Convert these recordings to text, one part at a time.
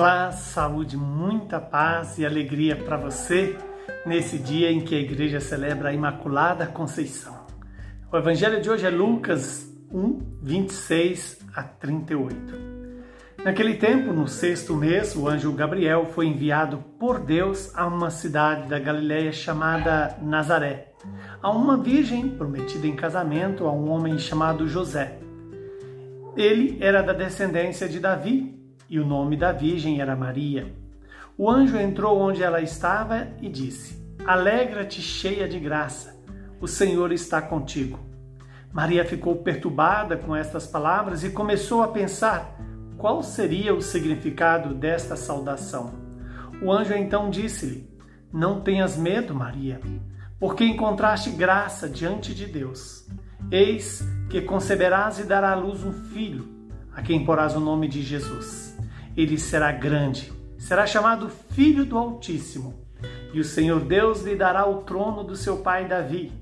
Olá, saúde, muita paz e alegria para você nesse dia em que a igreja celebra a Imaculada Conceição. O evangelho de hoje é Lucas 1, 26 a 38. Naquele tempo, no sexto mês, o anjo Gabriel foi enviado por Deus a uma cidade da Galiléia chamada Nazaré, a uma virgem prometida em casamento a um homem chamado José. Ele era da descendência de Davi e o nome da virgem era Maria. O anjo entrou onde ela estava e disse: Alegra-te, cheia de graça, o Senhor está contigo. Maria ficou perturbada com estas palavras e começou a pensar qual seria o significado desta saudação. O anjo então disse-lhe: Não tenhas medo, Maria, porque encontraste graça diante de Deus. Eis que conceberás e dará à luz um filho, a quem porás o nome de Jesus ele será grande, será chamado Filho do Altíssimo. E o Senhor Deus lhe dará o trono do seu pai Davi.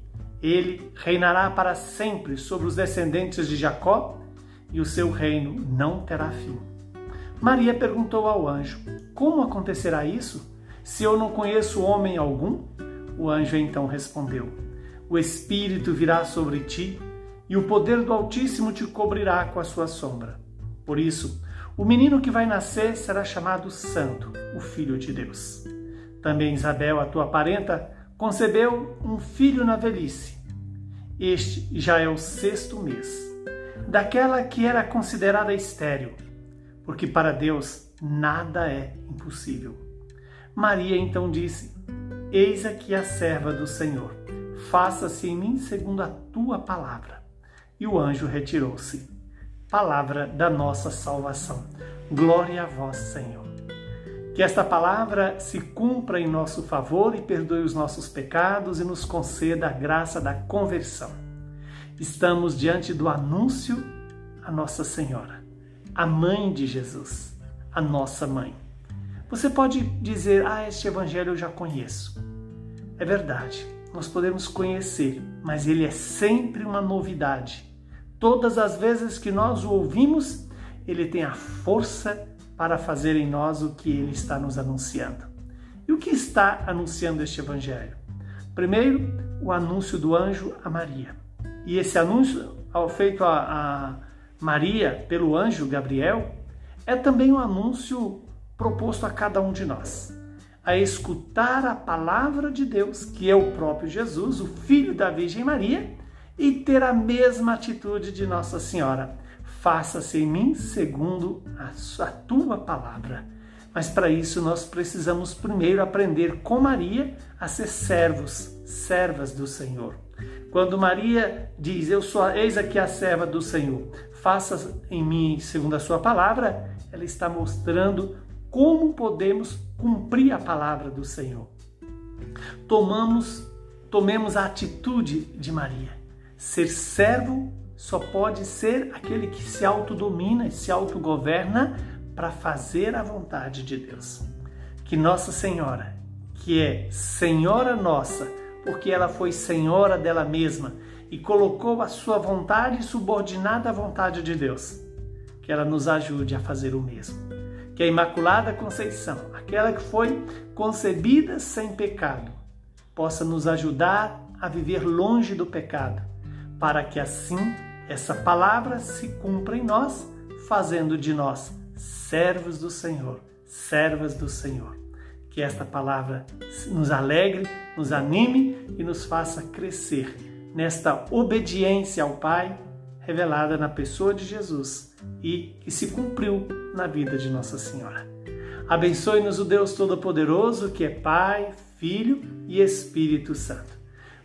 Ele reinará para sempre sobre os descendentes de Jacó, e o seu reino não terá fim. Maria perguntou ao anjo: Como acontecerá isso, se eu não conheço homem algum? O anjo então respondeu: O Espírito virá sobre ti, e o poder do Altíssimo te cobrirá com a sua sombra. Por isso, o menino que vai nascer será chamado Santo, o Filho de Deus. Também Isabel, a tua parenta, concebeu um filho na velhice. Este já é o sexto mês, daquela que era considerada estéril, porque para Deus nada é impossível. Maria então disse: Eis aqui a serva do Senhor, faça-se em mim segundo a tua palavra. E o anjo retirou-se palavra da nossa salvação. Glória a vós, Senhor. Que esta palavra se cumpra em nosso favor e perdoe os nossos pecados e nos conceda a graça da conversão. Estamos diante do anúncio a Nossa Senhora, a mãe de Jesus, a nossa mãe. Você pode dizer: "Ah, este evangelho eu já conheço". É verdade. Nós podemos conhecer, mas ele é sempre uma novidade Todas as vezes que nós o ouvimos, ele tem a força para fazer em nós o que ele está nos anunciando. E o que está anunciando este evangelho? Primeiro, o anúncio do anjo a Maria. E esse anúncio feito a, Maria pelo anjo Gabriel é também um anúncio proposto a cada um de nós. A escutar a palavra de Deus, que é o próprio Jesus, o filho da Virgem Maria, e ter a mesma atitude de Nossa Senhora. Faça-se em mim segundo a, tua palavra. Mas para isso nós precisamos primeiro aprender com Maria a ser servos, servas do Senhor. Quando Maria diz: Eu sou, eis aqui a serva do Senhor, faça em mim segundo a sua palavra, ela está mostrando como podemos cumprir a palavra do Senhor. Tomamos, tomemos a atitude de Maria. Ser servo só pode ser aquele que se autodomina e se autogoverna para fazer a vontade de Deus. Que Nossa Senhora, que é Senhora nossa, porque ela foi Senhora dela mesma e colocou a sua vontade subordinada à vontade de Deus, que ela nos ajude a fazer o mesmo. Que a Imaculada Conceição, aquela que foi concebida sem pecado, possa nos ajudar a viver longe do pecado para que assim essa palavra se cumpra em nós, fazendo de nós servos do Senhor, servas do Senhor. Que esta palavra nos alegre, nos anime e nos faça crescer nesta obediência ao Pai revelada na pessoa de Jesus e que se cumpriu na vida de Nossa Senhora. Abençoe-nos o Deus Todo-Poderoso, que é Pai, Filho e Espírito Santo.